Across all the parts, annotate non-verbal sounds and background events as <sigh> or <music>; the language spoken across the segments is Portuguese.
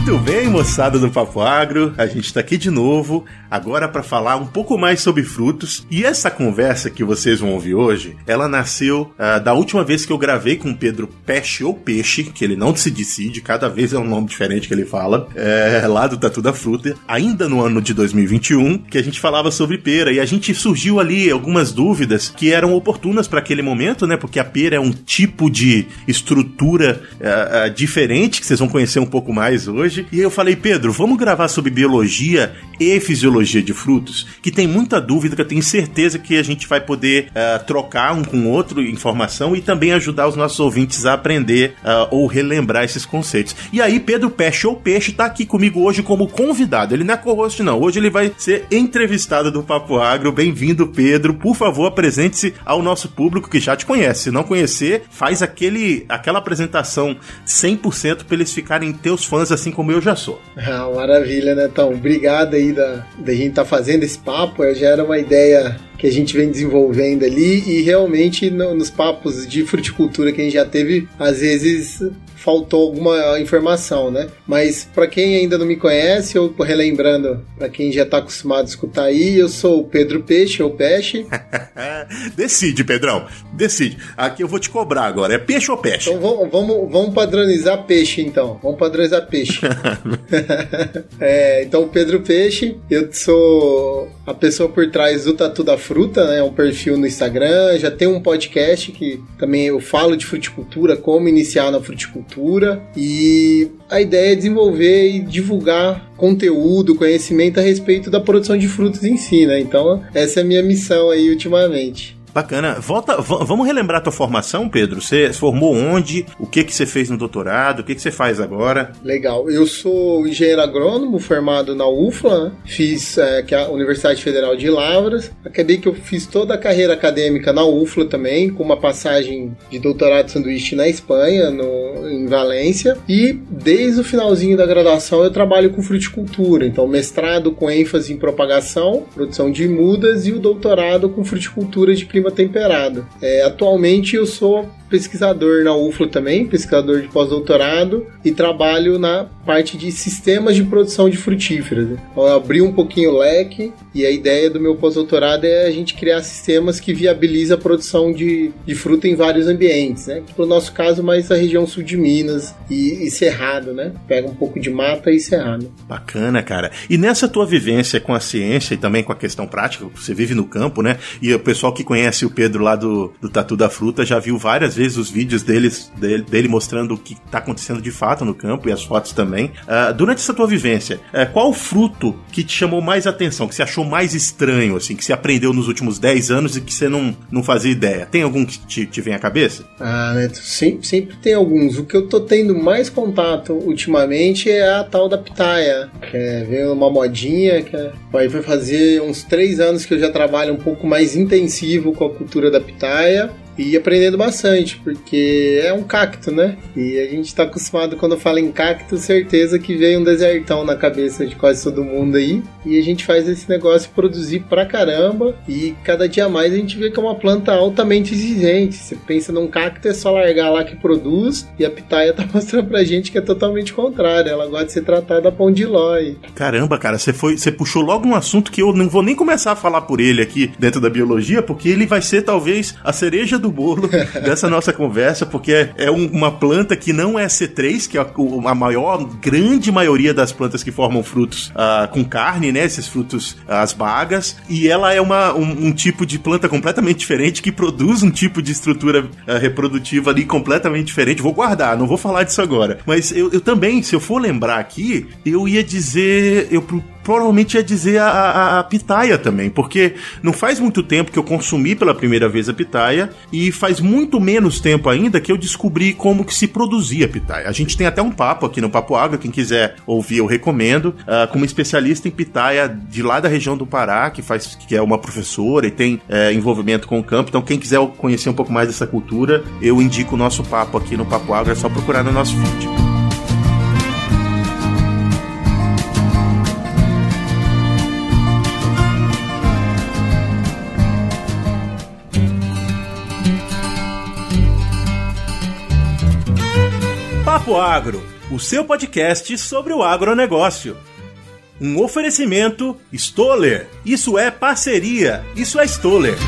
Muito bem, moçada do Papo Agro, a gente está aqui de novo, agora para falar um pouco mais sobre frutos. E essa conversa que vocês vão ouvir hoje, ela nasceu uh, da última vez que eu gravei com o Pedro Peixe ou Peixe, que ele não se decide, cada vez é um nome diferente que ele fala, é, lá do Tatu da Fruta, ainda no ano de 2021, que a gente falava sobre pera. E a gente surgiu ali algumas dúvidas que eram oportunas para aquele momento, né? Porque a pera é um tipo de estrutura uh, uh, diferente, que vocês vão conhecer um pouco mais hoje. E eu falei, Pedro, vamos gravar sobre biologia e fisiologia de frutos, que tem muita dúvida, que eu tenho certeza que a gente vai poder uh, trocar um com o outro informação e também ajudar os nossos ouvintes a aprender uh, ou relembrar esses conceitos. E aí, Pedro Peixe ou Peixe está aqui comigo hoje como convidado. Ele não é co-host, não. Hoje ele vai ser entrevistado do Papo Agro. Bem-vindo, Pedro. Por favor, apresente-se ao nosso público que já te conhece. Se não conhecer, faz aquele, aquela apresentação 100% para eles ficarem teus fãs assim como eu já sou. Ah, maravilha, né, Então, Obrigado aí da, da gente estar tá fazendo esse papo. Já era uma ideia que a gente vem desenvolvendo ali e realmente no, nos papos de fruticultura que a gente já teve, às vezes faltou alguma informação, né? Mas para quem ainda não me conhece, eu relembrando, para quem já está acostumado a escutar aí, eu sou o Pedro Peixe ou Peixe. <laughs> decide, Pedrão, decide. Aqui eu vou te cobrar agora, é peixe ou peixe? Então vamos, vamos, vamos padronizar peixe então. Vamos padronizar peixe. <laughs> é, então Pedro Peixe, eu sou a pessoa por trás do Tatu da Fruta, né? Um perfil no Instagram, já tem um podcast que também eu falo de fruticultura, como iniciar na fruticultura cultura e a ideia é desenvolver e divulgar conteúdo, conhecimento a respeito da produção de frutos em si, né? Então, essa é a minha missão aí ultimamente. Bacana. Volta, vamos relembrar a tua formação, Pedro? Você formou onde? O que que você fez no doutorado? O que que você faz agora? Legal. Eu sou engenheiro agrônomo formado na UFLA, né? fiz é, que é a Universidade Federal de Lavras. Acabei que eu fiz toda a carreira acadêmica na UFLA também, com uma passagem de doutorado de sanduíche na Espanha, no, em Valência. E desde o finalzinho da graduação eu trabalho com fruticultura. Então, mestrado com ênfase em propagação, produção de mudas e o doutorado com fruticultura de clima temperado. É, atualmente eu sou pesquisador na UFLA também, pesquisador de pós-doutorado e trabalho na parte de sistemas de produção de frutíferas. Então, eu abri um pouquinho o leque e a ideia do meu pós-doutorado é a gente criar sistemas que viabilizam a produção de, de fruta em vários ambientes, né? No nosso caso, mais a região sul de Minas e, e Cerrado, né? Pega um pouco de mata e Cerrado. Bacana, cara. E nessa tua vivência com a ciência e também com a questão prática, você vive no campo, né? E o pessoal que conhece o Pedro lá do, do Tatu da Fruta já viu várias vezes os vídeos deles, dele, dele mostrando o que está acontecendo de fato no campo e as fotos também. Uh, durante essa tua vivência, uh, qual o fruto que te chamou mais atenção, que você achou mais estranho, assim, que você aprendeu nos últimos 10 anos e que você não, não fazia ideia? Tem algum que te, te vem à cabeça? Ah, Neto, sempre, sempre tem alguns. O que eu tô tendo mais contato ultimamente é a tal da pitaia, que é, veio uma modinha, que é, aí vai fazer uns 3 anos que eu já trabalho um pouco mais intensivo com a cultura da pitaia e aprendendo bastante, porque é um cacto, né? E a gente tá acostumado quando fala em cacto, certeza que veio um desertão na cabeça de quase todo mundo aí. E a gente faz esse negócio produzir pra caramba. E cada dia mais a gente vê que é uma planta altamente exigente. Você pensa num cacto, é só largar lá que produz. E a pitaia <laughs> tá mostrando pra gente que é totalmente contrário. Ela gosta de ser tratada a pão de ló. Caramba, cara, você foi, você puxou logo um assunto que eu não vou nem começar a falar por ele aqui dentro da biologia, porque ele vai ser talvez a cereja do bolo <laughs> dessa nossa conversa, porque é, é um, uma planta que não é C3, que é a, a, maior, grande maioria das plantas que formam frutos uh, com carne, né? Esses frutos, as bagas, e ela é uma, um, um, tipo de planta completamente diferente que produz um tipo de estrutura uh, reprodutiva ali completamente diferente. Vou guardar, não vou falar disso agora. Mas eu, eu também, se eu for lembrar aqui, eu ia dizer. Eu provavelmente ia dizer a, a, a, pitaia também, porque não faz muito tempo que eu consumi pela primeira vez a pitaia e faz muito menos tempo ainda que eu descobri como que se produzia a pitaia. A gente tem até um papo aqui no Papo Água, quem quiser ouvir eu recomendo, uh, com uma especialista em pitaia de lá da região do Pará, que faz que é uma professora e tem uh, envolvimento com o campo. Então quem quiser conhecer um pouco mais dessa cultura, eu indico o nosso papo aqui no Papo Água, é só procurar no nosso feed. Papo Agro o seu podcast sobre o agronegócio. Um oferecimento Stoller. Isso é parceria. Isso é Stoller.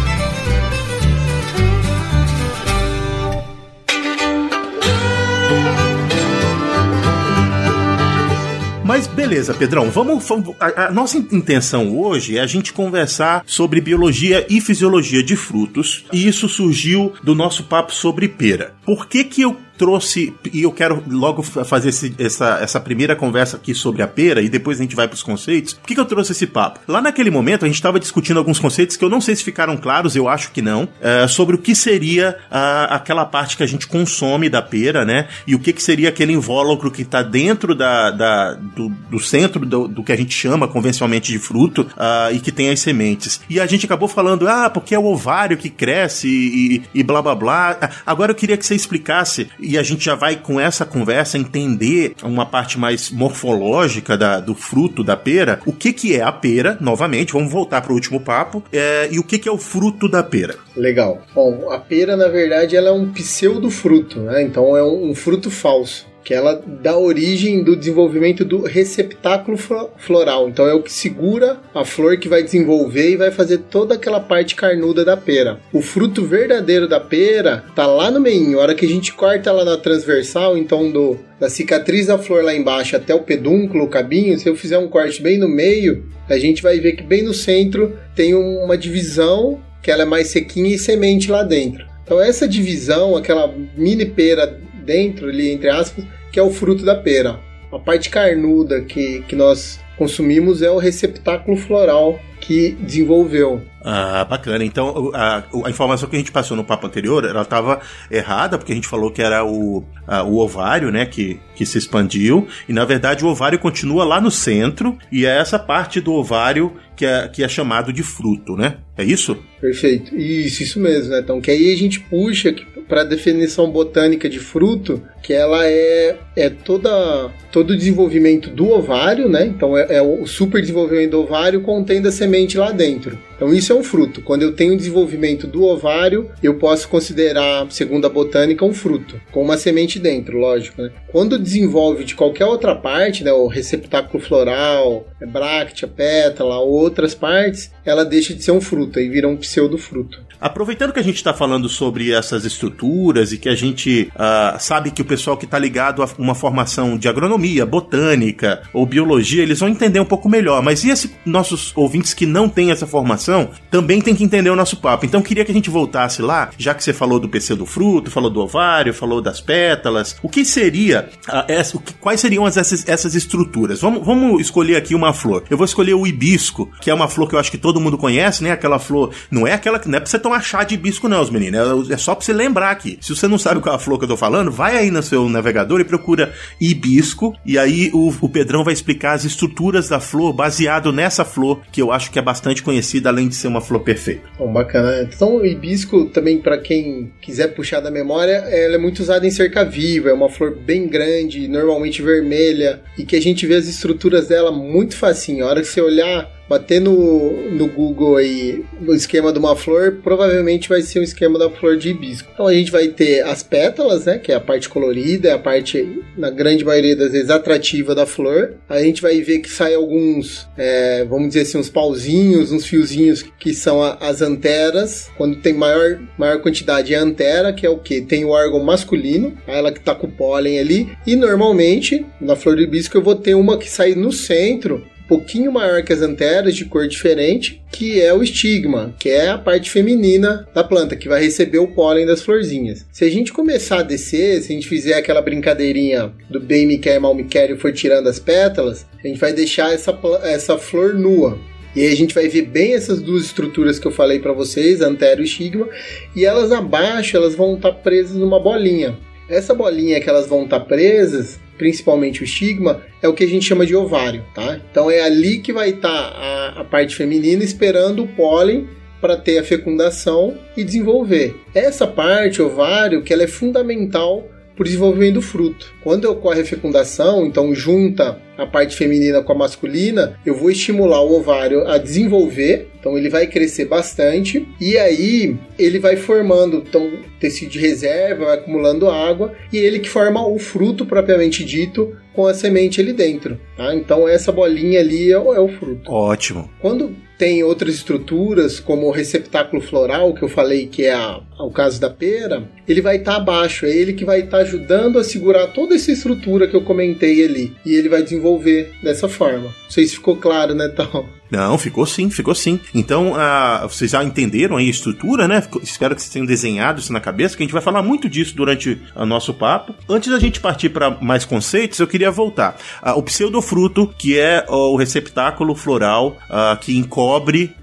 Mas beleza, Pedrão, vamos. A, a, nossa intenção hoje é a gente conversar sobre biologia e fisiologia de frutos, e isso surgiu do nosso papo sobre pera. Por que, que eu trouxe, e eu quero logo fazer esse, essa, essa primeira conversa aqui sobre a pera, e depois a gente vai para os conceitos. Por que, que eu trouxe esse papo? Lá naquele momento a gente estava discutindo alguns conceitos que eu não sei se ficaram claros, eu acho que não, é, sobre o que seria a, aquela parte que a gente consome da pera, né? E o que, que seria aquele invólucro que está dentro da, da do, do, centro do, do, que a gente chama convencionalmente de fruto uh, e que tem as sementes. E a gente acabou falando, ah, porque é o ovário que cresce e, e, e blá blá blá. Agora eu queria que você explicasse e a gente já vai com essa conversa entender uma parte mais morfológica da, do fruto da pera, o que que é a pera, novamente, vamos voltar para o último papo, é, e o que que é o fruto da pera. Legal. Bom, a pera, na verdade, ela é um pseudo fruto, né? Então é um, um fruto falso que ela dá origem do desenvolvimento do receptáculo floral. Então é o que segura a flor que vai desenvolver e vai fazer toda aquela parte carnuda da pera. O fruto verdadeiro da pera tá lá no meio. A hora que a gente corta ela na transversal, então do da cicatriz da flor lá embaixo até o pedúnculo, o cabinho, se eu fizer um corte bem no meio, a gente vai ver que bem no centro tem uma divisão que ela é mais sequinha e semente lá dentro. Então essa divisão, aquela mini pera dentro ali, entre aspas, que é o fruto da pera. A parte carnuda que, que nós consumimos é o receptáculo floral que desenvolveu. Ah, bacana. Então, a, a, informação que a gente passou no papo anterior, ela estava errada, porque a gente falou que era o, a, o ovário, né, que, que se expandiu, e na verdade o ovário continua lá no centro, e é essa parte do ovário que é, que é chamado de fruto, né? É isso? Perfeito. Isso, isso mesmo, né? Então, que aí a gente puxa para a definição botânica de fruto, que ela é, é toda, todo o desenvolvimento do ovário, né? Então, é, é o super desenvolvimento do ovário contendo a semente lá dentro. Então isso é um fruto. Quando eu tenho desenvolvimento do ovário, eu posso considerar, segundo a botânica, um fruto, com uma semente dentro, lógico. Né? Quando desenvolve de qualquer outra parte, né, o receptáculo floral, bráctea, pétala, outras partes, ela deixa de ser um fruto e vira um pseudofruto. Aproveitando que a gente está falando sobre essas estruturas e que a gente uh, sabe que o pessoal que está ligado a uma formação de agronomia, botânica ou biologia, eles vão entender um pouco melhor. Mas e esses nossos ouvintes que não têm essa formação também tem que entender o nosso papo. Então queria que a gente voltasse lá, já que você falou do PC do fruto, falou do ovário, falou das pétalas. O que seria, uh, essa, que, quais seriam as, essas, essas estruturas? Vamos, vamos escolher aqui uma flor. Eu vou escolher o hibisco, que é uma flor que eu acho que todo mundo conhece, né? Aquela flor, não é aquela que não é pra você tomar chá de hibisco, não, os meninos. É, é só pra você lembrar aqui. Se você não sabe qual é a flor que eu tô falando, vai aí no seu navegador e procura hibisco. E aí o, o Pedrão vai explicar as estruturas da flor baseado nessa flor, que eu acho que é bastante conhecida, além de ser uma flor perfeita. Bom, bacana. Então, o hibisco, também, para quem quiser puxar da memória, ela é muito usada em cerca viva. É uma flor bem grande, normalmente vermelha, e que a gente vê as estruturas dela muito facinho. A hora que você olhar bater no, no Google aí o esquema de uma flor, provavelmente vai ser o esquema da flor de hibisco. Então a gente vai ter as pétalas, né, que é a parte colorida, é a parte, na grande maioria das vezes, atrativa da flor. A gente vai ver que sai alguns, é, vamos dizer assim, uns pauzinhos, uns fiozinhos que são a, as anteras. Quando tem maior, maior quantidade é a antera, que é o que? Tem o órgão masculino, ela que tá com o pólen ali. E normalmente, na flor de hibisco, eu vou ter uma que sai no centro, pouquinho maior que as anteras, de cor diferente, que é o estigma, que é a parte feminina da planta, que vai receber o pólen das florzinhas. Se a gente começar a descer, se a gente fizer aquela brincadeirinha do bem me quer, mal me quer e for tirando as pétalas, a gente vai deixar essa, essa flor nua. E aí a gente vai ver bem essas duas estruturas que eu falei para vocês, antero e estigma, e elas abaixo elas vão estar tá presas numa bolinha. Essa bolinha que elas vão estar tá presas, principalmente o estigma, é o que a gente chama de ovário, tá? Então é ali que vai estar tá a, a parte feminina esperando o pólen para ter a fecundação e desenvolver. Essa parte, ovário, que ela é fundamental o desenvolvimento do fruto. Quando ocorre a fecundação, então junta a parte feminina com a masculina, eu vou estimular o ovário a desenvolver então ele vai crescer bastante e aí ele vai formando então, tecido de reserva, vai acumulando água e ele que forma o fruto propriamente dito com a semente ali dentro. Tá? Então essa bolinha ali é o, é o fruto. Ótimo. Quando tem outras estruturas, como o receptáculo floral, que eu falei que é a, o caso da pera, ele vai estar tá abaixo, é ele que vai estar tá ajudando a segurar toda essa estrutura que eu comentei ali. E ele vai desenvolver dessa forma. Não sei se ficou claro, né, Tal? Não, ficou sim, ficou sim. Então, uh, vocês já entenderam aí a estrutura, né? Espero que vocês tenham desenhado isso na cabeça, que a gente vai falar muito disso durante o nosso papo. Antes da gente partir para mais conceitos, eu queria voltar. Uh, o pseudofruto, que é uh, o receptáculo floral uh, que encobre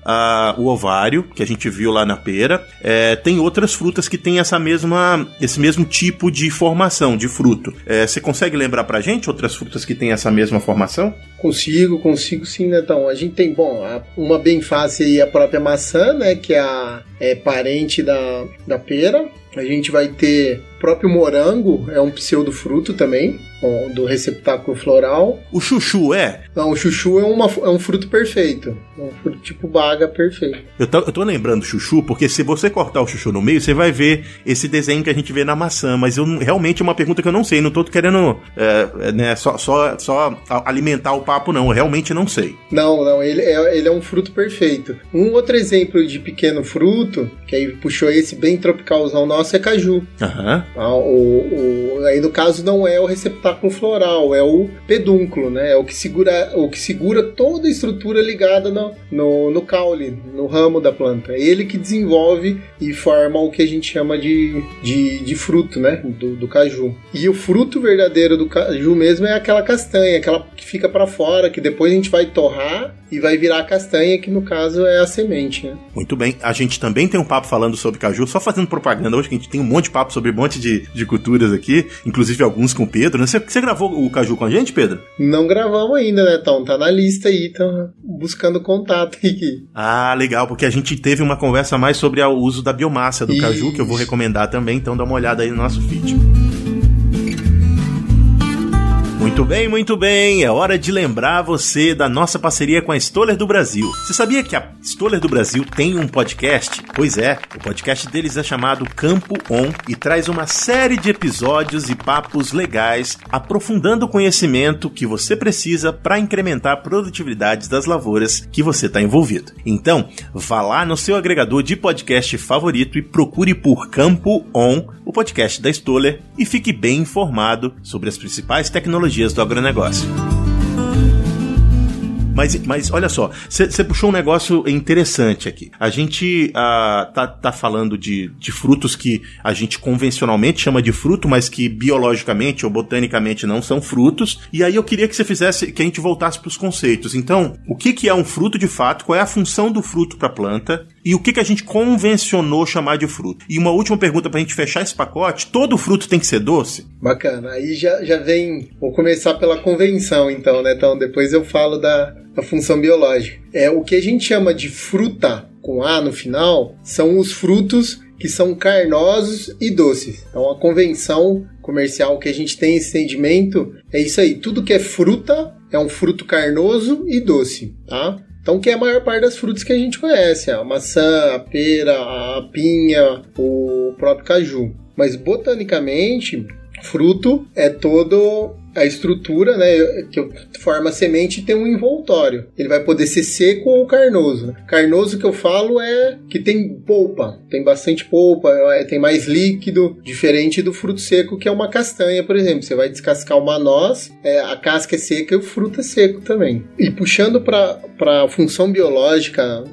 o ovário, que a gente viu lá na pera. É, tem outras frutas que têm essa mesma, esse mesmo tipo de formação de fruto. É, você consegue lembrar pra gente outras frutas que têm essa mesma formação? Consigo, consigo sim, Netão. A gente tem, bom, uma bem fácil aí, a própria maçã, né, que é a é, parente da, da pera. A gente vai ter próprio morango, é um pseudofruto também do receptáculo floral. O chuchu é? Não, o chuchu é, uma, é um fruto perfeito. É um fruto tipo baga perfeito. Eu tô, eu tô lembrando chuchu, porque se você cortar o chuchu no meio, você vai ver esse desenho que a gente vê na maçã. Mas eu realmente é uma pergunta que eu não sei. Não tô querendo é, é, né, só, só, só alimentar o papo, não. Eu realmente não sei. Não, não. Ele é, ele é um fruto perfeito. Um outro exemplo de pequeno fruto, que aí puxou esse bem tropicalzão nosso, é caju. Aham. Ah, o, o, aí no caso não é o receptáculo receptáculo floral, é o pedúnculo, né? É o que segura, o que segura toda a estrutura ligada no, no, no caule, no ramo da planta. É ele que desenvolve e forma o que a gente chama de, de, de fruto, né? Do, do caju. E o fruto verdadeiro do caju mesmo é aquela castanha, aquela que fica para fora, que depois a gente vai torrar e vai virar a castanha, que no caso é a semente. Né? Muito bem. A gente também tem um papo falando sobre caju, só fazendo propaganda hoje, que a gente tem um monte de papo sobre um monte de, de culturas aqui, inclusive alguns com o Pedro. Né? Você, você gravou o caju com a gente, Pedro? Não gravamos ainda, né, Tom? Tá na lista aí, estão buscando contato <laughs> aqui. Ah, legal, porque a gente teve uma conversa mais sobre o uso da biomassa do Isso. caju, que eu vou recomendar também, então dá uma olhada aí no nosso feed. Muito bem, muito bem. É hora de lembrar você da nossa parceria com a Stoller do Brasil. Você sabia que a Stoller do Brasil tem um podcast? Pois é, o podcast deles é chamado Campo On e traz uma série de episódios e papos legais, aprofundando o conhecimento que você precisa para incrementar a produtividade das lavouras que você está envolvido. Então, vá lá no seu agregador de podcast favorito e procure por Campo On, o podcast da Stoller, e fique bem informado sobre as principais tecnologias tecnologias do agronegócio. Mas, mas olha só, você puxou um negócio interessante aqui. A gente ah, tá, tá falando de, de frutos que a gente convencionalmente chama de fruto, mas que biologicamente ou botanicamente não são frutos. E aí eu queria que você fizesse, que a gente voltasse para os conceitos. Então, o que, que é um fruto de fato? Qual é a função do fruto para a planta? E o que, que a gente convencionou chamar de fruto? E uma última pergunta para a gente fechar esse pacote: todo fruto tem que ser doce? Bacana. Aí já, já vem. Vou começar pela convenção, então, né? Então, depois eu falo da, da função biológica. É o que a gente chama de fruta com A no final são os frutos que são carnosos e doces. Então, a convenção comercial que a gente tem esse entendimento é isso aí. Tudo que é fruta é um fruto carnoso e doce, tá? Então, que é a maior parte das frutas que a gente conhece: a maçã, a pera, a pinha, o próprio caju. Mas botanicamente, fruto é todo a estrutura, né, que forma a semente tem um envoltório. Ele vai poder ser seco ou carnoso. Carnoso que eu falo é que tem polpa, tem bastante polpa, é, tem mais líquido, diferente do fruto seco que é uma castanha, por exemplo. Você vai descascar uma noz, é, a casca é seca e o fruto é seco também. E puxando para a função biológica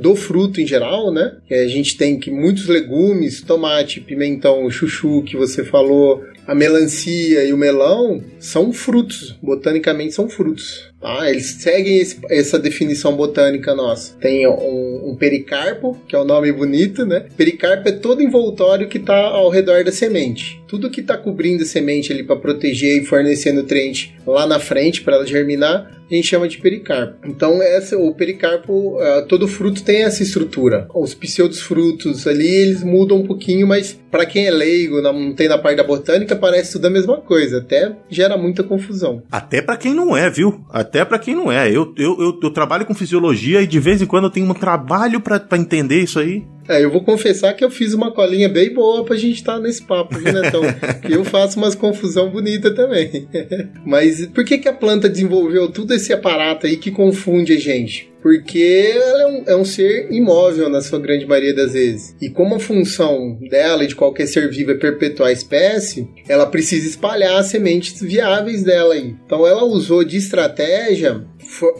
do fruto em geral, né, a gente tem que muitos legumes, tomate, pimentão, chuchu que você falou, a melancia e o melão são frutos, botanicamente são frutos. Tá? Eles seguem esse, essa definição botânica nossa. Tem um, um, pericarpo, que é o um nome bonito, né? Pericarpo é todo envoltório que está ao redor da semente. Tudo que está cobrindo a semente ali para proteger e fornecer nutriente lá na frente para ela germinar, a gente chama de pericarpo. Então, essa, o pericarpo, uh, todo fruto tem essa estrutura. Os pseudos frutos ali, eles mudam um pouquinho, mas para quem é leigo, não tem na parte da botânica, parece tudo a mesma coisa. Até gera muita confusão. Até para quem não é, viu? Até para quem não é. Eu, eu, eu, eu, trabalho com fisiologia e de vez em quando eu tenho um trabalho para entender isso aí. É, eu vou confessar que eu fiz uma colinha bem boa pra gente estar tá nesse papo, viu, Netão? <laughs> que eu faço umas confusão bonita também. <laughs> Mas por que, que a planta desenvolveu todo esse aparato aí que confunde a gente? porque ela é um, é um, ser imóvel na sua grande maioria das vezes. E como a função dela e de qualquer ser vivo é perpetuar a espécie, ela precisa espalhar as sementes viáveis dela aí. Então ela usou de estratégia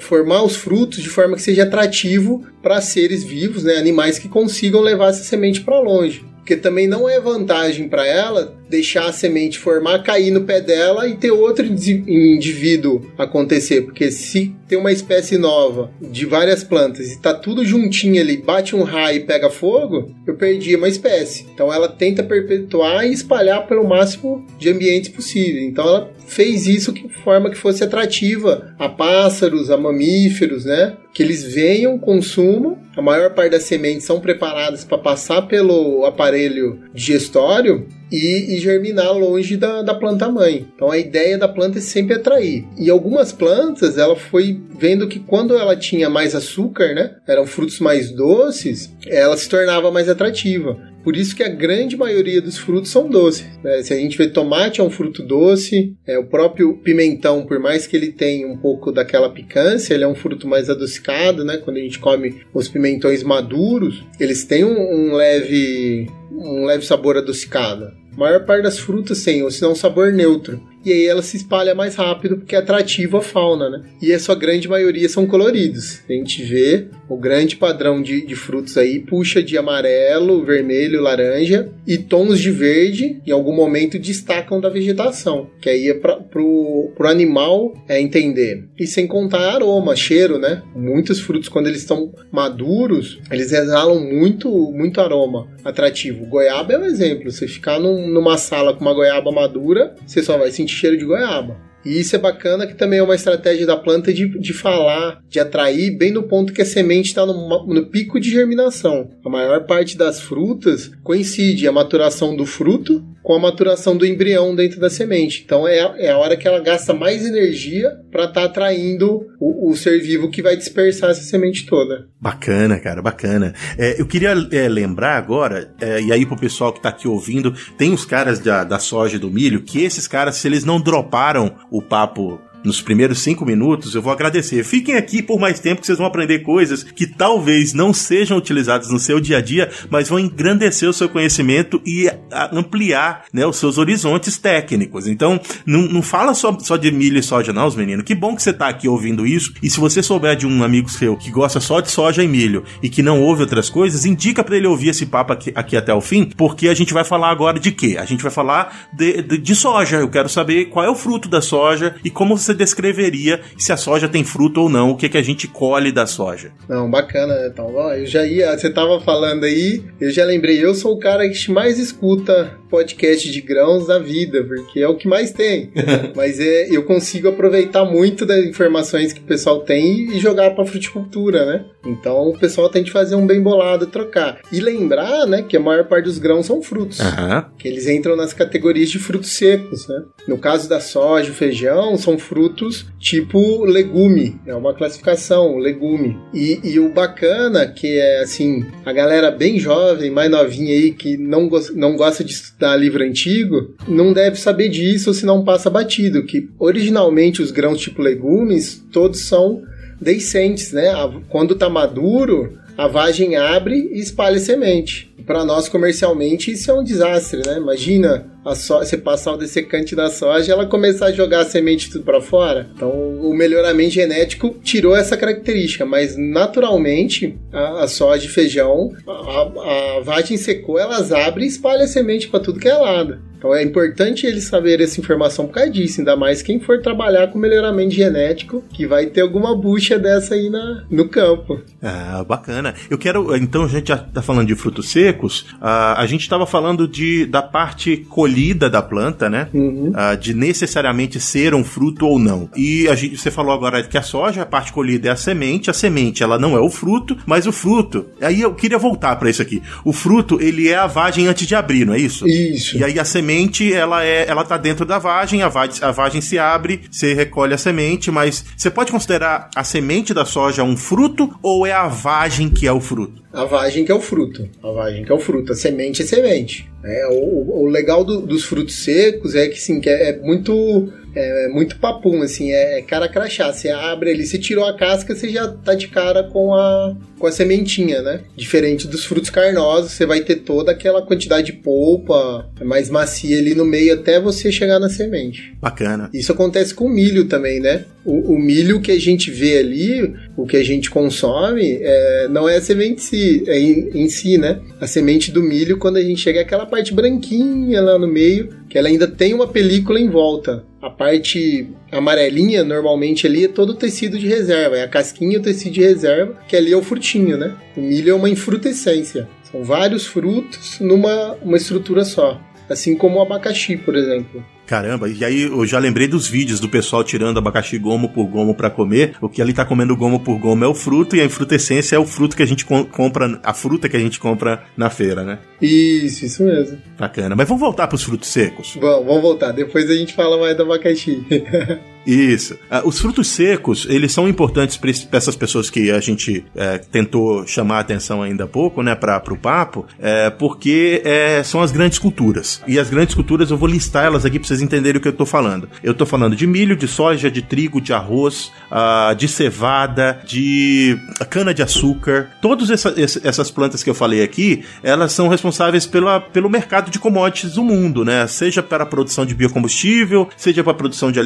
formar os frutos de forma que seja atrativo para seres vivos, né, animais que consigam levar essa semente para longe. Porque também não é vantagem para ela deixar a semente formar, cair no pé dela e ter outro indivíduo acontecer. Porque se tem uma espécie nova de várias plantas e tá tudo juntinho ali, bate um raio e pega fogo, eu perdi uma espécie. Então ela tenta perpetuar e espalhar pelo máximo de ambientes possível. Então ela fez isso de forma que fosse atrativa a pássaros, a mamíferos, né? Que eles venham, consumam. A maior parte das sementes são preparadas para passar pelo aparelho digestório e, e germinar longe da, da planta mãe. Então a ideia da planta é sempre atrair. E algumas plantas, ela foi vendo que quando ela tinha mais açúcar, né, eram frutos mais doces, ela se tornava mais atrativa. Por isso que a grande maioria dos frutos são doces. Né? Se a gente vê tomate é um fruto doce, é o próprio pimentão, por mais que ele tenha um pouco daquela picância, ele é um fruto mais adocicado, né? Quando a gente come os pimentões maduros, eles têm um, um leve um leve sabor adocicado. A maior parte das frutas tem, ou senão um sabor neutro e aí ela se espalha mais rápido porque é atrativo a fauna, né? E a sua grande maioria são coloridos. A gente vê o grande padrão de, de frutos aí puxa de amarelo, vermelho, laranja e tons de verde em algum momento destacam da vegetação, que aí é para pro, pro animal é entender. E sem contar aroma, cheiro, né? Muitos frutos quando eles estão maduros, eles exalam muito muito aroma atrativo. Goiaba é um exemplo. Você ficar num, numa sala com uma goiaba madura, você só vai sentir cheiro de goiaba. E isso é bacana que também é uma estratégia da planta de, de falar, de atrair bem no ponto que a semente está no, no, pico de germinação. A maior parte das frutas coincide a maturação do fruto com a maturação do embrião dentro da semente. Então é, é a hora que ela gasta mais energia para estar tá atraindo o, o, ser vivo que vai dispersar essa semente toda. Bacana, cara, bacana. É, eu queria é, lembrar agora, é, e aí pro pessoal que tá aqui ouvindo, tem os caras da, da soja e do milho, que esses caras, se eles não droparam o papo nos primeiros cinco minutos, eu vou agradecer. Fiquem aqui por mais tempo que vocês vão aprender coisas que talvez não sejam utilizadas no seu dia a dia, mas vão engrandecer o seu conhecimento e ampliar né, os seus horizontes técnicos. Então, não, não fala só, só de milho e soja, não, meninos. Que bom que você está aqui ouvindo isso. E se você souber de um amigo seu que gosta só de soja e milho e que não ouve outras coisas, indica para ele ouvir esse papo aqui, aqui, até o fim, porque a gente vai falar agora de quê? A gente vai falar de, de, de soja. Eu quero saber qual é o fruto da soja e como você você descreveria se a soja tem fruto ou não, o que, que a gente colhe da soja. Não, bacana, então, ó, eu já ia, você tava falando aí, eu já lembrei, eu sou o cara que mais escuta podcast de grãos da vida, porque é o que mais tem. <laughs> Mas é, eu consigo aproveitar muito das informações que o pessoal tem e jogar para fruticultura, né? Então o pessoal tem que fazer um bem bolado, trocar. E lembrar, né, que a maior parte dos grãos são frutos. Uhum. Que eles entram nas categorias de frutos secos, né? No caso da soja, o feijão, são frutos tipo legume. É uma classificação, legume. E, e o bacana que é assim, a galera bem jovem, mais novinha aí, que não, go não gosta de da livro antigo, não deve saber disso se não passa batido, que originalmente os grãos tipo legumes, todos são deiscentes, né? Quando tá maduro, a vagem abre e espalha semente. Para nós, comercialmente, isso é um desastre, né? Imagina a so você passar o dessecante da soja ela começar a jogar a semente tudo para fora. Então, o melhoramento genético tirou essa característica, mas naturalmente a, a soja e feijão, a, a vagem secou, elas abrem e espalham a semente para tudo que é lado. Então é importante eles saberem essa informação por causa disso, ainda mais quem for trabalhar com melhoramento genético, que vai ter alguma bucha dessa aí na, no campo. Ah, bacana. Eu quero, então a gente já tá falando de frutos secos, uh, a gente estava falando de, da parte colhida da planta, né? Uhum. Uh, de necessariamente ser um fruto ou não. E a gente, você falou agora que a soja, a parte colhida é a semente, a semente ela não é o fruto, mas o fruto, aí eu queria voltar para isso aqui. O fruto, ele é a vagem antes de abrir, não é isso? Isso. E aí a semente semente, ela é, ela tá dentro da vagem, a vagem, a vagem se abre, você recolhe a semente, mas você pode considerar a semente da soja um fruto ou é a vagem que é o fruto? A vagem que é o fruto. A vagem que é o fruto. A semente é semente. É, o, o legal do, dos frutos secos é que, sim, que é, é muito é, muito papum, assim, é, é, cara crachá. Você abre ali, você tirou a casca, você já tá de cara com a, com a sementinha, né? Diferente dos frutos carnosos, você vai ter toda aquela quantidade de polpa mais macia ali no meio até você chegar na semente. Bacana. Isso acontece com o milho também, né? O, o milho que a gente vê ali, o que a gente consome, é, não é a semente em si, é em, em si, né? A semente do milho, quando a gente chega, é aquela parte branquinha lá no meio, que ela ainda tem uma película em volta. A parte amarelinha, normalmente ali, é todo o tecido de reserva. É a casquinha o tecido de reserva, que ali é o frutinho, né? O milho é uma infrutescência. São vários frutos numa uma estrutura só. Assim como o abacaxi, por exemplo. Caramba, e aí eu já lembrei dos vídeos do pessoal tirando abacaxi gomo por gomo para comer. O que ali tá comendo gomo por gomo é o fruto e a infrutescência é o fruto que a gente compra, a fruta que a gente compra na feira, né? Isso, isso mesmo. Bacana. Mas vamos voltar pros frutos secos? Vamos, vamos voltar. Depois a gente fala mais do abacaxi. <laughs> Isso. Uh, os frutos secos, eles são importantes para essas pessoas que a gente é, tentou chamar a atenção ainda há pouco, né, para o papo, é, porque é, são as grandes culturas. E as grandes culturas, eu vou listar elas aqui para vocês entenderem o que eu estou falando. Eu estou falando de milho, de soja, de trigo, de arroz, uh, de cevada, de cana-de-açúcar. Todas essa, essas plantas que eu falei aqui, elas são responsáveis pela, pelo mercado de commodities do mundo, né? Seja para a produção de biocombustível, seja para a produção de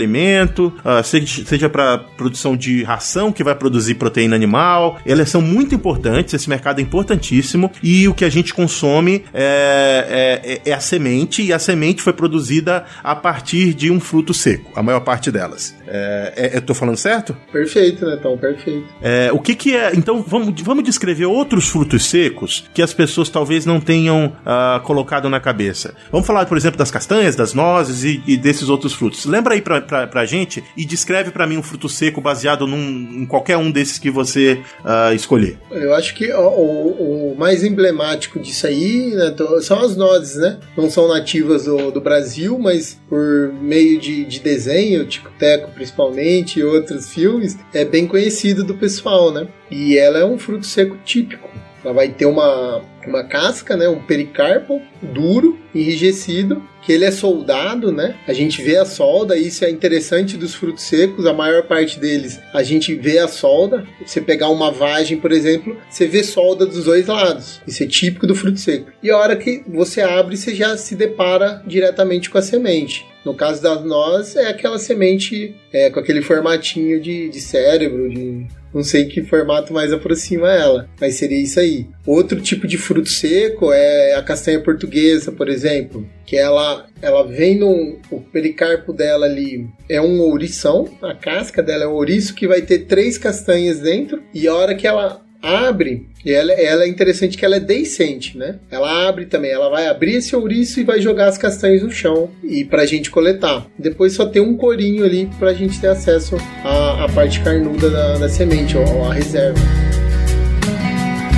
alimento, uh, seja, para produção de ração que vai produzir proteína animal. Elas são muito importantes, esse mercado é importantíssimo e o que a gente consome é, é, é a semente e a semente foi produzida a partir de um fruto seco, a maior parte delas. É, é, eu tô falando certo? Perfeito, né, Tom? Perfeito. É, o que que é... Então, vamos, vamos descrever outros frutos secos que as pessoas talvez não tenham uh, colocado na cabeça. Vamos falar, por exemplo, das castanhas, das nozes e, e desses outros frutos. Lembra aí pra, pra, pra gente e descreve para mim um fruto seco baseado num, em qualquer um desses que você uh, escolher. Eu acho que o, o, o mais emblemático disso aí né, são as nozes, né? Não são nativas do, do Brasil, mas por meio de, de desenho, Tico Teco principalmente, e outros filmes, é bem conhecido do pessoal, né? E ela é um fruto seco típico. Ela vai ter uma, uma casca, né, um pericarpo duro, enrijecido, que ele é soldado, né? A gente vê a solda, isso é interessante dos frutos secos, a maior parte deles a gente vê a solda. Você pegar uma vagem, por exemplo, você vê solda dos dois lados. Isso é típico do fruto seco. E a hora que você abre, você já se depara diretamente com a semente. No caso das nós, é aquela semente é, com aquele formatinho de, de cérebro, de não sei que formato mais aproxima ela, mas seria isso aí. Outro tipo de fruto seco é a castanha portuguesa, por exemplo, que ela ela vem no o pericarpo dela ali é um ourição, a casca dela é um ouriço que vai ter três castanhas dentro e a hora que ela abre, e ela, ela, é interessante que ela é deiscente, né? Ela abre também, ela vai abrir esse ouriço e vai jogar as castanhas no chão e pra gente coletar. Depois só tem um corinho ali pra gente ter acesso à, à parte carnuda da, da semente, ou à reserva.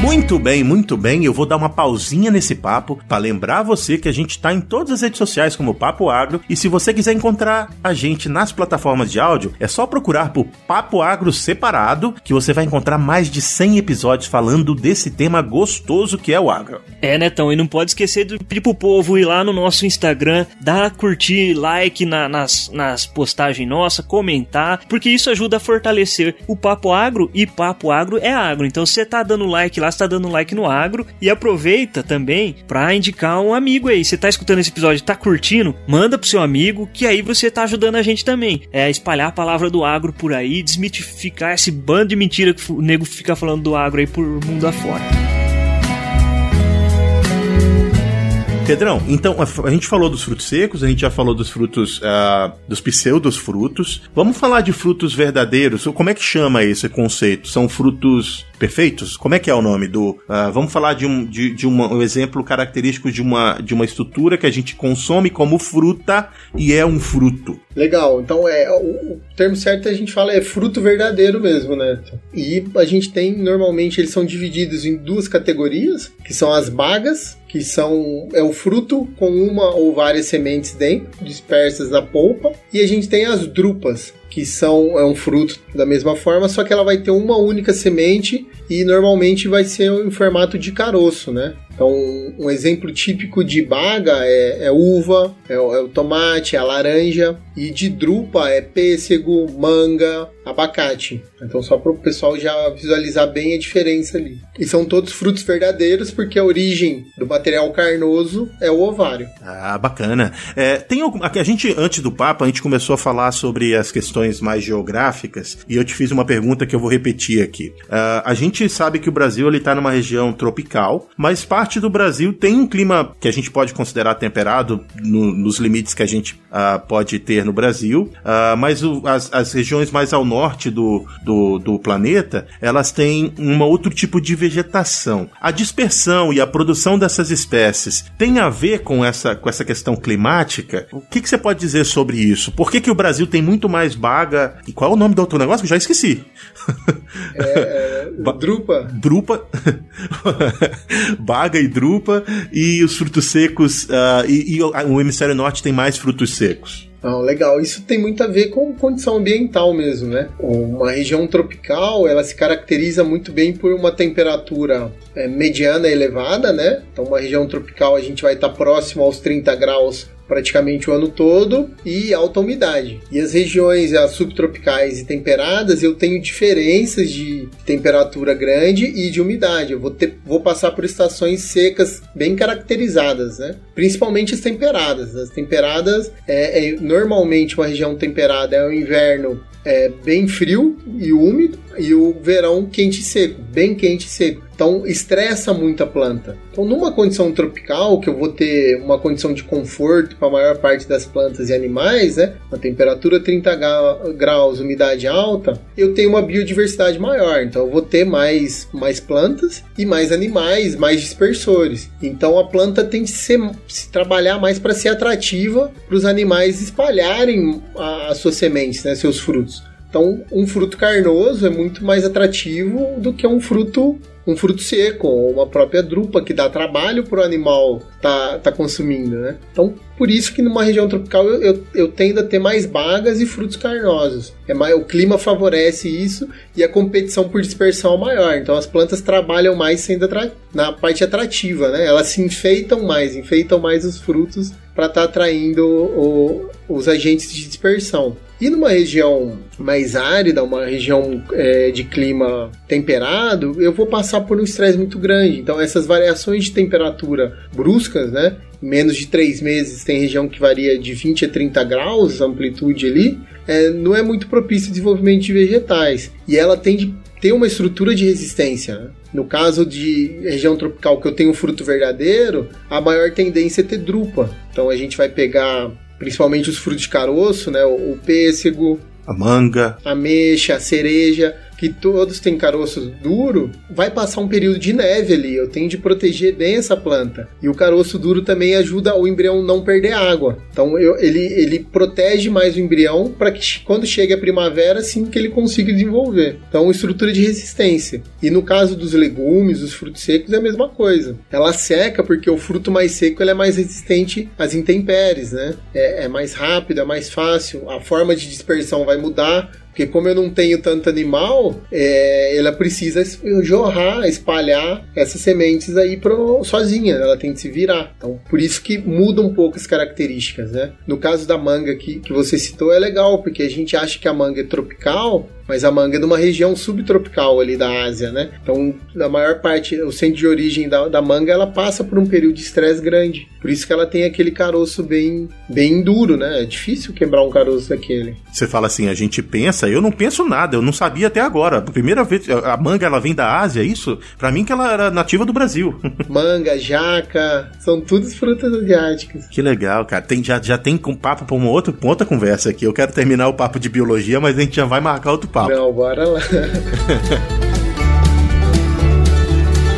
Muito bem, muito bem. Eu vou dar uma pausinha nesse papo para lembrar você que a gente está em todas as redes sociais como Papo Agro e se você quiser encontrar a gente nas plataformas de áudio, é só procurar por Papo Agro separado que você vai encontrar mais de 100 episódios falando desse tema gostoso que é o agro. É, Netão, e não pode esquecer de pedir pro povo ir lá no nosso Instagram, dar curtir, like na, nas, nas postagens nossas, comentar, porque isso ajuda a fortalecer o Papo Agro e Papo Agro é agro. Então, você tá dando like lá, está dando like no agro e aproveita também para indicar um amigo aí. Você tá escutando esse episódio, tá curtindo? Manda pro seu amigo, que aí você tá ajudando a gente também. É espalhar a palavra do agro por aí, desmitificar esse bando de mentira que o nego fica falando do agro aí por mundo afora. Pedrão, então a, gente falou dos frutos secos, a gente já falou dos frutos, uh, dos pseudos frutos. Vamos falar de frutos verdadeiros. Como é que chama esse conceito? São frutos perfeitos? Como é que é o nome do? Uh, vamos falar de um, de, de uma, um exemplo característico de uma, de uma estrutura que a gente consome como fruta e é um fruto. Legal. Então é o, o termo certo a gente fala é fruto verdadeiro mesmo, né? E a gente tem normalmente eles são divididos em duas categorias, que são as bagas que são é o fruto com uma ou várias sementes dentro, dispersas na polpa, e a gente tem as drupas, que são é um fruto da mesma forma, só que ela vai ter uma única semente e normalmente vai ser em formato de caroço, né? Então, um exemplo típico de baga é, é uva, é é o, tomate, é a laranja, e de drupa é pêssego, manga, abacate. Então, só para o pessoal já visualizar bem a diferença ali. E são todos frutos verdadeiros, porque a origem do material carnoso é o ovário. Ah, bacana. É, tem algum, a gente, antes do papo, a gente começou a falar sobre as questões mais geográficas, e eu te fiz uma pergunta que eu vou repetir aqui. Uh, a gente sabe que o Brasil está numa região tropical, mas parte do Brasil tem um clima que a gente pode considerar temperado no, nos limites que a gente uh, pode ter no Brasil, uh, mas o, as, as, regiões mais ao norte do, do, do, planeta, elas têm um outro tipo de vegetação. A dispersão e a produção dessas espécies tem a ver com essa, com essa questão climática? O que, que você pode dizer sobre isso? Por que, que o Brasil tem muito mais baga? E qual é o nome do outro negócio? Eu já esqueci. <laughs> É, é, drupa. Drupa. <laughs> baga e drupa, e os frutos secos, uh, e, e, o hemisfério norte tem mais frutos secos. Não, legal. Isso tem muito a ver com condição ambiental mesmo, né? Uma região tropical, ela se caracteriza muito bem por uma temperatura é, mediana elevada, né? Então, uma região tropical a gente vai estar próximo aos 30 graus praticamente o ano todo e alta umidade. E as regiões as subtropicais e temperadas, eu tenho diferenças de temperatura grande e de umidade. Eu vou, ter, vou passar por estações secas bem caracterizadas, né? Principalmente as temperadas. As temperadas, é, é normalmente uma região temperada é o inverno é, bem frio e úmido e o verão quente e seco, bem quente e seco. Então estressa muito a planta. Então numa condição tropical, que eu vou ter uma condição de conforto para a maior parte das plantas e animais, né? Uma temperatura 30 graus, umidade alta, eu tenho uma biodiversidade maior. Então eu vou ter mais, mais plantas e mais animais, mais dispersores. Então a planta tem que ser, se trabalhar mais para ser atrativa para os animais espalharem as suas sementes, né? Seus frutos. Então, um fruto carnoso é muito mais atrativo do que um fruto um fruto seco ou uma própria drupa que dá trabalho para o animal tá, tá consumindo, né? Então, por isso que numa região tropical eu, eu, eu, tendo a ter mais bagas e frutos carnosos. É mais, o clima favorece isso e a competição por dispersão é maior. Então as plantas trabalham mais sendo na parte atrativa, né? Elas se enfeitam mais, enfeitam mais os frutos para estar tá atraindo o, os agentes de dispersão. E numa região mais árida, uma região é, de clima temperado, eu vou passar por um estresse muito grande. Então, essas variações de temperatura bruscas, né? Menos de três meses, tem região que varia de 20 a 30 graus, amplitude ali, é, não é muito propício ao desenvolvimento de vegetais. E ela tem de ter uma estrutura de resistência. Né? No caso de região tropical que eu tenho fruto verdadeiro, a maior tendência é ter drupa. Então a gente vai pegar principalmente os frutos de caroço, né? O, o pêssego, a manga, a ameixa, a cereja que todos têm caroço duro, vai passar um período de neve ali. Eu tenho de proteger bem essa planta. E o caroço duro também ajuda o embrião não perder água. Então eu, ele, ele protege mais o embrião para que quando chegue a primavera, sim que ele consiga desenvolver. Então, estrutura de resistência. E no caso dos legumes, dos frutos secos, é a mesma coisa. Ela seca porque o fruto mais seco ele é mais resistente às intempéries, né? É, é mais rápido, é mais fácil. A forma de dispersão vai mudar porque como eu não tenho tanto animal, é, ela precisa jorrar, espalhar essas sementes aí pro, sozinha, ela tem que se virar. Então, por isso que muda um pouco as características, né? No caso da manga que, que você citou, é legal, porque a gente acha que a manga é tropical, mas a manga é de uma região subtropical ali da Ásia, né? Então, na maior parte, o centro de origem da, da manga, ela passa por um período de estresse grande. Por isso que ela tem aquele caroço bem, bem duro, né? É difícil quebrar um caroço daquele. Você fala assim, a gente pensa, eu não penso nada, eu não sabia até agora. Primeira vez, a manga ela vem da Ásia, é isso? Para mim que ela era nativa do Brasil. <laughs> Manga, jaca, são todas frutas asiáticas. Que legal, cara. Tem, já, já tem um papo para uma outra, uma outra conversa aqui. Eu quero terminar o papo de biologia, mas a gente já vai marcar outro papo. Não, bora lá. <laughs>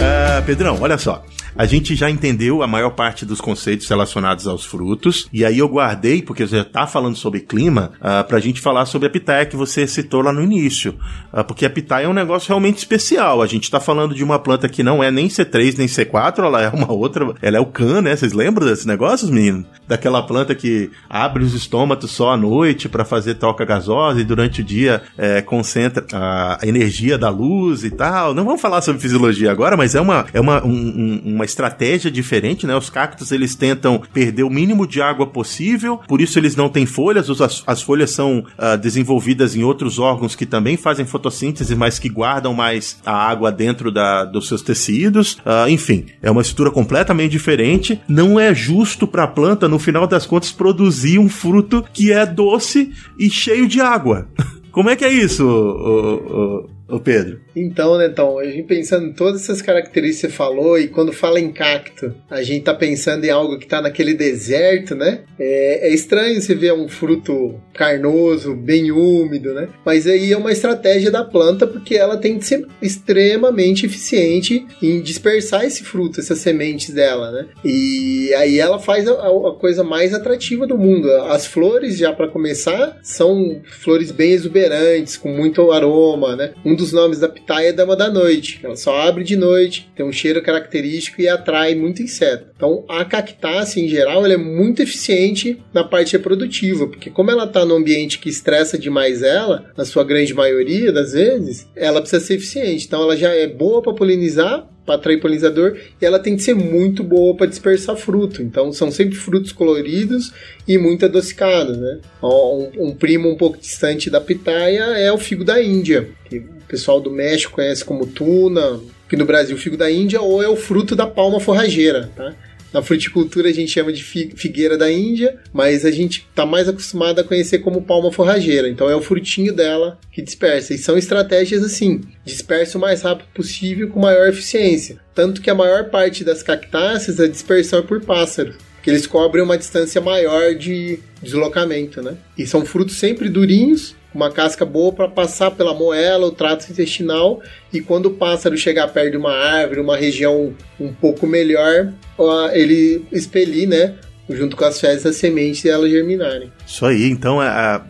ah, Pedrão, olha só. A gente já entendeu a maior parte dos conceitos relacionados aos frutos, e aí eu guardei, porque você já está falando sobre clima, uh, para a gente falar sobre a pitaia que você citou lá no início. Uh, porque a pitaia é um negócio realmente especial. A gente está falando de uma planta que não é nem C3 nem C4, ela é uma outra. Ela é o can, né? Vocês lembram desses negócios, menino? Daquela planta que abre os estômatos só à noite para fazer troca gasosa e durante o dia é, concentra a energia da luz e tal. Não vamos falar sobre fisiologia agora, mas é uma, é uma, um, uma estratégia diferente, né? Os cactos eles tentam perder o mínimo de água possível, por isso eles não têm folhas, as, as folhas são uh, desenvolvidas em outros órgãos que também fazem fotossíntese, mas que guardam mais a água dentro da, dos seus tecidos. Uh, enfim, é uma estrutura completamente diferente. Não é justo para a planta, no final das contas, produzir um fruto que é doce e cheio de água. <laughs> Como é que é isso, Ô Pedro. Então, né, então, a gente pensando em todas essas características que você falou, e quando fala em cacto, a gente tá pensando em algo que tá naquele deserto, né? É, é estranho você ver um fruto carnoso, bem úmido, né? Mas aí é uma estratégia da planta, porque ela tem que ser extremamente eficiente em dispersar esse fruto, essas sementes dela, né? E aí ela faz a, a coisa mais atrativa do mundo. As flores, já para começar, são flores bem exuberantes, com muito aroma, né? Um dos nomes da pitaia é Dama da Noite. Ela só abre de noite, tem um cheiro característico e atrai muito inseto. Então, a cactácea, em geral, ela é muito eficiente na parte reprodutiva, porque como ela está num ambiente que estressa demais ela, na sua grande maioria das vezes, ela precisa ser eficiente. Então, ela já é boa para polinizar, para atrair polinizador e ela tem que ser muito boa para dispersar fruto. Então são sempre frutos coloridos e muito adocicados, né? Um, um, primo um pouco distante da pitaia é o figo da Índia, que o pessoal do México conhece como tuna, que no Brasil o figo da Índia ou é o fruto da palma forrageira, tá? Na fruticultura a gente chama de figueira da Índia, mas a gente está mais acostumado a conhecer como palma forrageira. Então é o frutinho dela que dispersa. E são estratégias assim: dispersa o mais rápido possível com maior eficiência. Tanto que a maior parte das cactáceas a dispersão é por pássaros que eles cobrem uma distância maior de deslocamento, né? E são frutos sempre durinhos, uma casca boa para passar pela moela, o trato intestinal, e quando o pássaro chegar perto de uma árvore, uma região um pouco melhor, ele expelir, né, junto com as fezes, as sementes elas germinarem. Isso aí, então, a, a,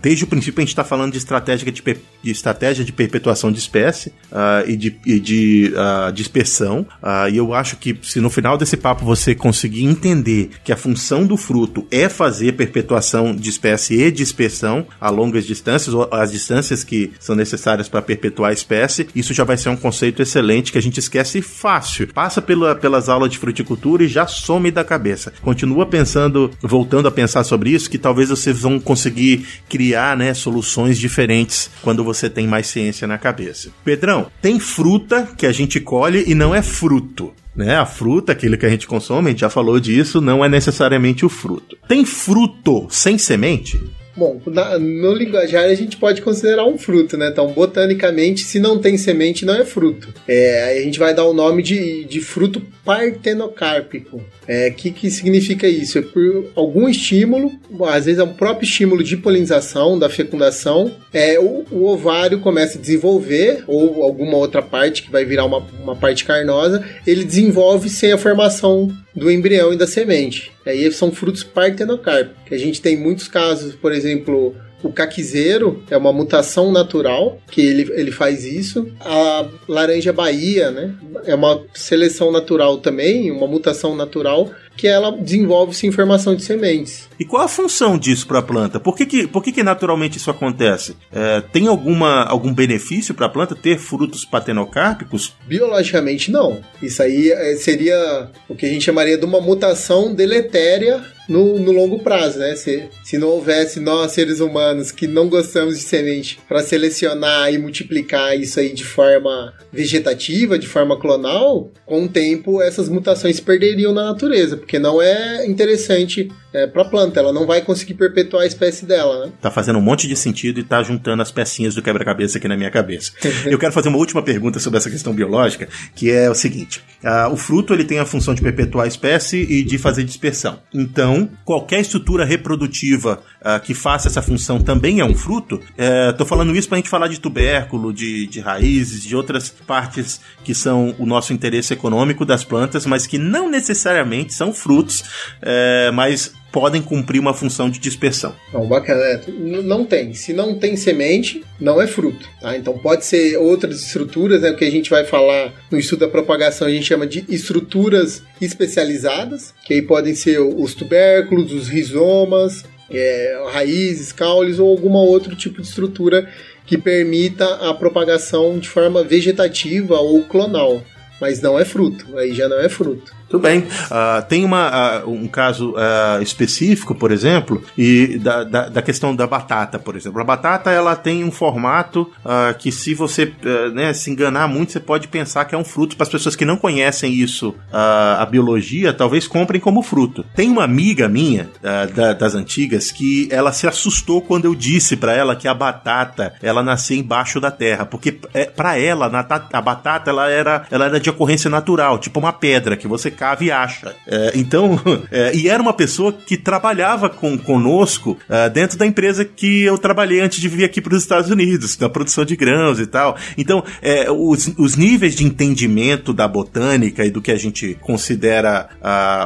desde o princípio a gente está falando de estratégia de, de, estratégia de perpetuação de espécie uh, e de, e de uh, dispersão. Uh, e eu acho que se no final desse papo você conseguir entender que a função do fruto é fazer perpetuação de espécie e dispersão a longas distâncias, ou as distâncias que são necessárias para perpetuar a espécie, isso já vai ser um conceito excelente que a gente esquece fácil. Passa pela, pelas aulas de fruticultura e já some da cabeça. Continua pensando, voltando a pensar sobre isso, que talvez vocês vão conseguir criar né, soluções diferentes quando você tem mais ciência na cabeça. Pedrão, tem fruta que a gente colhe e não é fruto. Né, a fruta, aquele que a gente consome, a gente já falou disso, não é necessariamente o fruto. Tem fruto sem semente? Bom, na, no linguajar a gente pode considerar um fruto, né? Então, botanicamente, se não tem semente, não é fruto. É, a gente vai dar o nome de, de fruto partenocárpico. O é, que, que significa isso? É por algum estímulo, às vezes é um próprio estímulo de polinização, da fecundação, é, o, o ovário começa a desenvolver, ou alguma outra parte que vai virar uma, uma parte carnosa, ele desenvolve sem a formação do embrião e da semente. Aí são frutos partenocárpicos. A gente tem muitos casos, por exemplo, o caquizeiro é uma mutação natural que ele, ele faz isso. A laranja Bahia, né? É uma seleção natural também, uma mutação natural que ela desenvolve sem formação de sementes. E qual a função disso para a planta? Por que, que, por que, que naturalmente isso acontece? É, tem alguma, algum benefício para a planta ter frutos patenocárpicos? Biologicamente, não. Isso aí é, seria o que a gente chamaria de uma mutação deletéria no, no longo prazo, né? Se, se não houvesse nós, seres humanos, que não gostamos de semente, para selecionar e multiplicar isso aí de forma vegetativa, de forma clonal, com o tempo essas mutações perderiam na natureza, porque não é interessante é, para a planta, ela não vai conseguir perpetuar a espécie dela, né? Tá fazendo um monte de sentido e tá juntando as pecinhas do quebra-cabeça aqui na minha cabeça. <laughs> Eu quero fazer uma última pergunta sobre essa questão biológica, que é o seguinte: uh, o fruto ele tem a função de perpetuar a espécie e de fazer dispersão. Então, qualquer estrutura reprodutiva uh, que faça essa função também é um fruto. Uh, tô falando isso para a gente falar de tubérculo, de, de raízes, de outras partes que são o nosso interesse econômico das plantas, mas que não necessariamente são frutos, é, mas podem cumprir uma função de dispersão. Não, bacana. É, não tem. Se não tem semente, não é fruto. Tá? Então pode ser outras estruturas, né? O que a gente vai falar no estudo da propagação, a gente chama de estruturas especializadas, que aí podem ser os tubérculos, os rizomas, é, raízes, caules ou alguma outro tipo de estrutura que permita a propagação de forma vegetativa ou clonal, mas não é fruto, aí já não é fruto. Tudo bem. Uh, tem uma, uh, um caso uh, específico, por exemplo, e da, da, da, questão da batata, por exemplo. A batata ela tem um formato que, se você né, se enganar muito, você pode pensar que é um fruto. Para as pessoas que não conhecem isso, a biologia, talvez comprem como fruto. Tem uma amiga minha da, das antigas que ela se assustou quando eu disse para ela que a batata ela nascia embaixo da terra, porque é, para ela a batata ela era, ela era de ocorrência natural, tipo uma pedra que você cava e acha. É, então, <laughs> é, e era uma pessoa que trabalhava com, conosco é, dentro da empresa que eu trabalhei antes de vir aqui para os Estados Unidos, na produção de grãos e tal. Então, é, os, os níveis de entendimento da botânica e do que a gente considera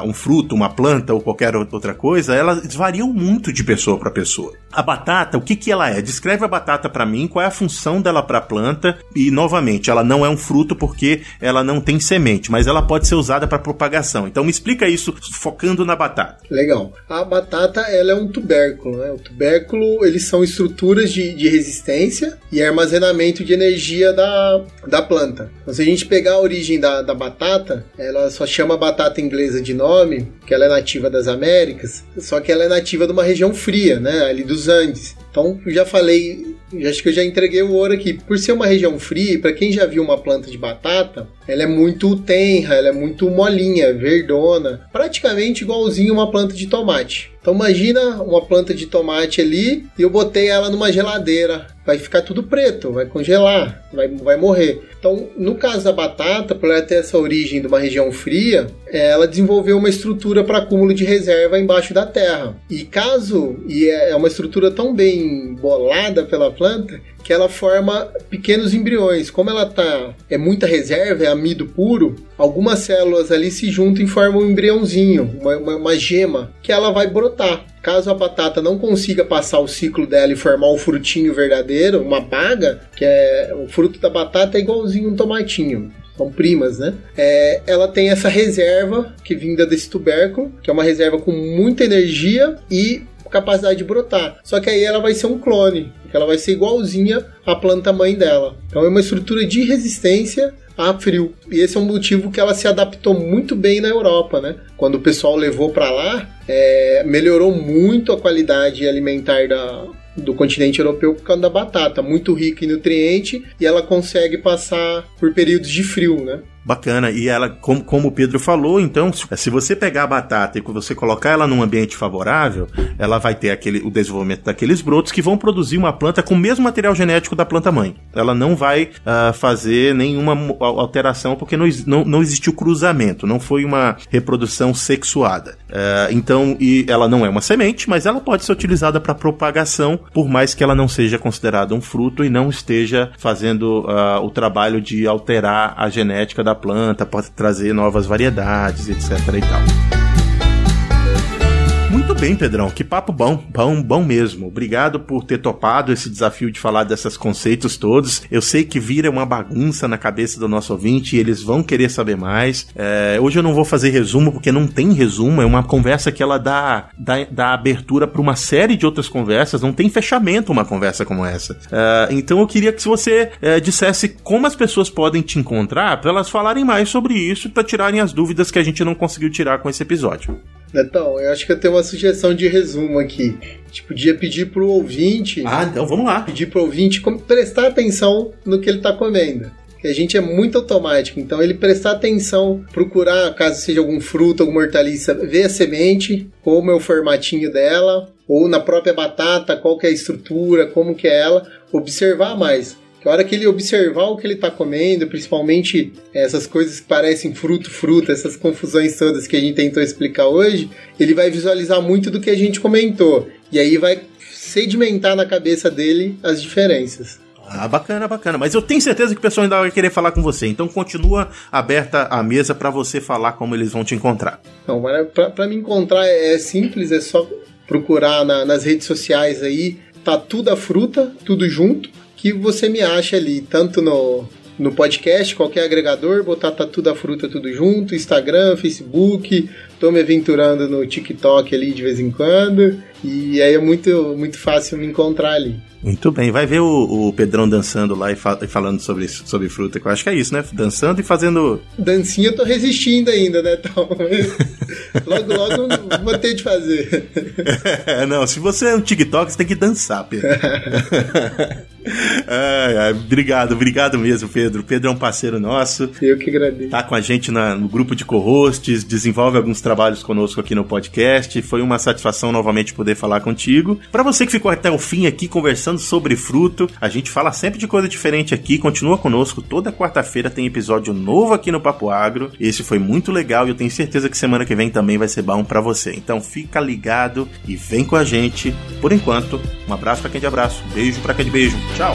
um fruto, uma planta ou qualquer outra coisa, elas variam muito de pessoa para pessoa. A batata, o que, que ela é? Descreve a batata para mim, qual é a função dela para a planta e, novamente, ela não é um fruto porque ela não tem semente, mas ela pode ser usada para propagar propagação. Então me explica isso focando na batata. Legal. A batata ela é um tubérculo. Né? O tubérculo eles são estruturas de, de resistência e armazenamento de energia da, da planta. Então, se a gente pegar a origem da, da batata, ela só chama batata inglesa de nome, que ela é nativa das Américas, só que ela é nativa de uma região fria, né? ali dos Andes. Então, já falei, acho que eu já entreguei o ouro aqui. Por ser uma região fria, para quem já viu uma planta de batata, ela é muito tenra, ela é muito molinha, verdona, praticamente igualzinho uma planta de tomate. Então imagina uma planta de tomate ali e eu botei ela numa geladeira. Vai ficar tudo preto, vai congelar, vai, vai morrer. Então, no caso da batata, por ela ter essa origem de uma região fria, é, ela desenvolveu uma estrutura para acúmulo de reserva embaixo da terra. E caso, e é, é uma estrutura tão bem bolada pela planta, que ela forma pequenos embriões. Como ela tá é muita reserva, é amido puro, algumas células ali se juntam e formam um embriãozinho, uma, uma, uma gema, que ela vai brotar. Caso a batata não consiga passar o ciclo dela e formar o frutinho verdadeiro, uma baga, que é o fruto da batata é igualzinho um tomatinho são primas, né? É, ela tem essa reserva que vinda desse tubérculo, que é uma reserva com muita energia e capacidade de brotar. Só que aí ela vai ser um clone, porque ela vai ser igualzinha à planta mãe dela. Então é uma estrutura de resistência a frio. E esse é um motivo que ela se adaptou muito bem na Europa, né? Quando o pessoal levou para lá, é, melhorou muito a qualidade alimentar da, do continente europeu por causa da batata, muito rica em nutriente e ela consegue passar por períodos de frio, né? Bacana. E ela, como, como o Pedro falou, então, se você pegar a batata e você colocar ela num ambiente favorável, ela vai ter aquele, o desenvolvimento daqueles brotos que vão produzir uma planta com o mesmo material genético da planta mãe. Ela não vai uh, fazer nenhuma alteração porque não, não, não existiu cruzamento, não foi uma reprodução sexuada. Uh, então, e ela não é uma semente, mas ela pode ser utilizada para propagação, por mais que ela não seja considerada um fruto e não esteja fazendo uh, o trabalho de alterar a genética da planta, pode trazer novas variedades, etc e tal. Muito bem, Pedrão. Que papo bom. Bom, bom mesmo. Obrigado por ter topado esse desafio de falar desses conceitos todos. Eu sei que vira uma bagunça na cabeça do nosso ouvinte e eles vão querer saber mais. É, hoje eu não vou fazer resumo porque não tem resumo. É uma conversa que ela dá, dá, dá abertura para uma série de outras conversas. Não tem fechamento uma conversa como essa. É, então eu queria que você é, dissesse como as pessoas podem te encontrar para elas falarem mais sobre isso para tirarem as dúvidas que a gente não conseguiu tirar com esse episódio. Netão, eu acho que eu tenho uma sugestão de resumo aqui. A gente podia pedir pro ouvinte. Ah, então vamos lá. Pedir pro ouvinte prestar atenção no que ele tá comendo que a gente é muito automático. Então, ele prestar atenção, procurar, caso seja algum fruto, alguma hortaliça, ver a semente, como é o formatinho dela, ou na própria batata, qual que é a estrutura, como que é ela, observar mais. A hora que ele observar o que ele está comendo, principalmente essas coisas que parecem fruto, fruta, essas confusões todas que a gente tentou explicar hoje, ele vai visualizar muito do que a gente comentou. E aí vai sedimentar na cabeça dele as diferenças. Ah, bacana, bacana. Mas eu tenho certeza que o pessoal ainda vai querer falar com você. Então continua aberta a mesa para você falar como eles vão te encontrar. Não, para me encontrar é simples, é só procurar na, nas redes sociais aí. Tá tudo a fruta, tudo junto, que você me acha ali, tanto no, no podcast, qualquer agregador, botar tá tudo a fruta tudo junto, Instagram, Facebook, tô me aventurando no TikTok ali de vez em quando, e aí é muito, muito fácil me encontrar ali. Muito bem, vai ver o, o Pedrão dançando lá e, fa e, falando sobre, sobre fruta, que eu acho que é isso, né? Dançando e fazendo. Dancinha eu tô resistindo ainda, né, Tom? <laughs> logo, logo vou ter de fazer. <laughs> não, se você é um TikTok, você tem que dançar, Pedro. <laughs> ai, ai, obrigado, obrigado mesmo, Pedro. Pedro é um parceiro nosso. Eu que agradeço. Tá com a gente na, no grupo de co-hosts, desenvolve alguns trabalhos conosco aqui no podcast. Foi uma satisfação novamente poder falar contigo. Para você que ficou até o fim aqui conversando sobre fruto, a gente fala sempre de coisa diferente aqui. Continua conosco. Toda quarta-feira tem episódio novo aqui no Papo Agro. Esse foi muito legal e eu tenho certeza que semana que vem também vai ser bom para você. Então fica ligado e vem com a gente. Por enquanto, um abraço para quem de abraço, beijo para quem de beijo. Tchau.